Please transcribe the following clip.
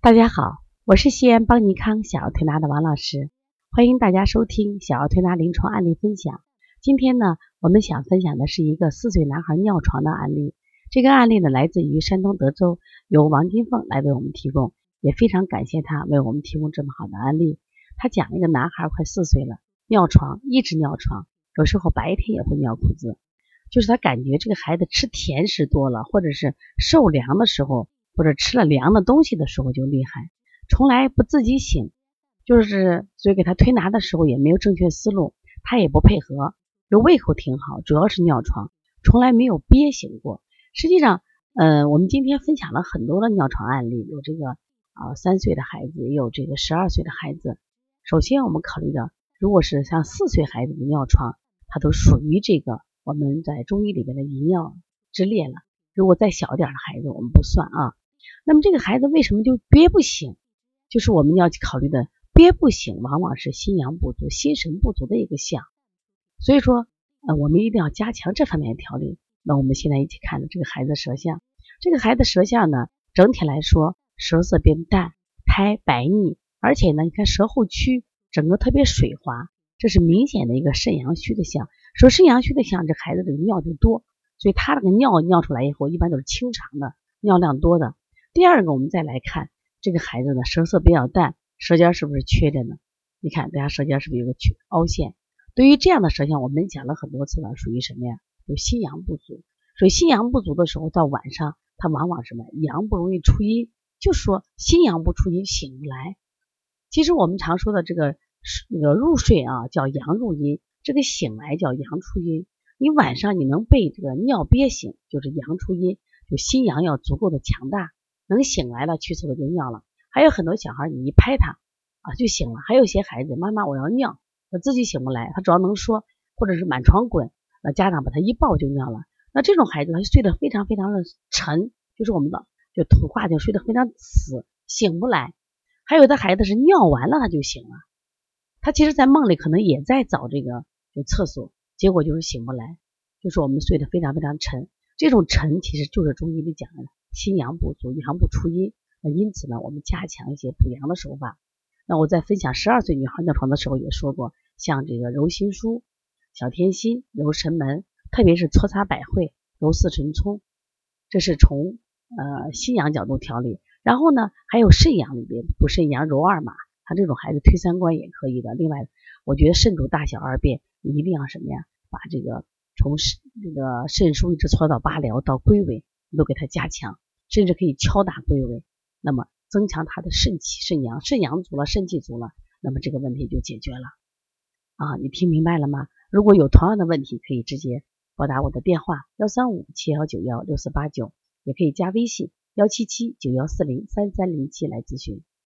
大家好，我是西安邦尼康小儿推拿的王老师，欢迎大家收听小儿推拿临床案例分享。今天呢，我们想分享的是一个四岁男孩尿床的案例。这个案例呢，来自于山东德州，由王金凤来为我们提供，也非常感谢他为我们提供这么好的案例。他讲一个男孩快四岁了，尿床，一直尿床，有时候白天也会尿裤子，就是他感觉这个孩子吃甜食多了，或者是受凉的时候。或者吃了凉的东西的时候就厉害，从来不自己醒，就是所以给他推拿的时候也没有正确思路，他也不配合，就胃口挺好，主要是尿床，从来没有憋醒过。实际上，呃，我们今天分享了很多的尿床案例，有这个啊三岁的孩子，也有这个十二岁的孩子。首先我们考虑到，如果是像四岁孩子的尿床，它都属于这个我们在中医里边的遗尿之列了。如果再小点的孩子，我们不算啊。那么这个孩子为什么就憋不醒？就是我们要去考虑的，憋不醒往往是心阳不足、心神不足的一个象。所以说，呃，我们一定要加强这方面调理。那我们现在一起看的这个孩子舌象，这个孩子舌象呢，整体来说舌色变淡、苔白腻，而且呢，你看舌后区整个特别水滑，这是明显的一个肾阳虚的象。说肾阳虚的象，这孩子这个尿就多，所以他这个尿尿出来以后，一般都是清长的，尿量多的。第二个，我们再来看这个孩子的舌色比较淡，舌尖是不是缺着呢？你看，大家舌尖是不是有个缺凹陷？对于这样的舌象，我们讲了很多次了，属于什么呀？有心阳不足。所以心阳不足的时候，到晚上他往往什么？阳不容易出阴，就说心阳不出阴，醒不来。其实我们常说的这个那个入睡啊，叫阳入阴；这个醒来叫阳出阴。你晚上你能被这个尿憋醒，就是阳出阴，就心阳要足够的强大。能醒来了，去厕所就尿了。还有很多小孩，你一拍他啊就醒了。还有些孩子，妈妈我要尿，他自己醒不来，他只要能说，或者是满床滚，那家长把他一抱就尿了。那这种孩子他睡得非常非常的沉，就是我们的就土话就睡得非常死，醒不来。还有的孩子是尿完了他就醒了，他其实在梦里可能也在找这个就厕所，结果就是醒不来，就是我们睡得非常非常沉。这种沉其实就是中医里讲的。心阳不足，阳不出阴，那因此呢，我们加强一些补阳的手法。那我在分享十二岁女孩尿床的时候也说过，像这个揉心腧、小天心、揉神门，特别是搓擦百会、揉四神聪，这是从呃心阳角度调理。然后呢，还有肾阳里边补肾阳、揉二马，他这种孩子推三关也可以的。另外，我觉得肾主大小二便，你一定要什么呀？把这个从肾这个肾腧一直搓到八髎到归尾，都给它加强。甚至可以敲打归位，那么增强他的肾气、肾阳，肾阳足了，肾气足了，那么这个问题就解决了。啊，你听明白了吗？如果有同样的问题，可以直接拨打我的电话幺三五七幺九幺六四八九，也可以加微信幺七七九幺四零三三零七来咨询。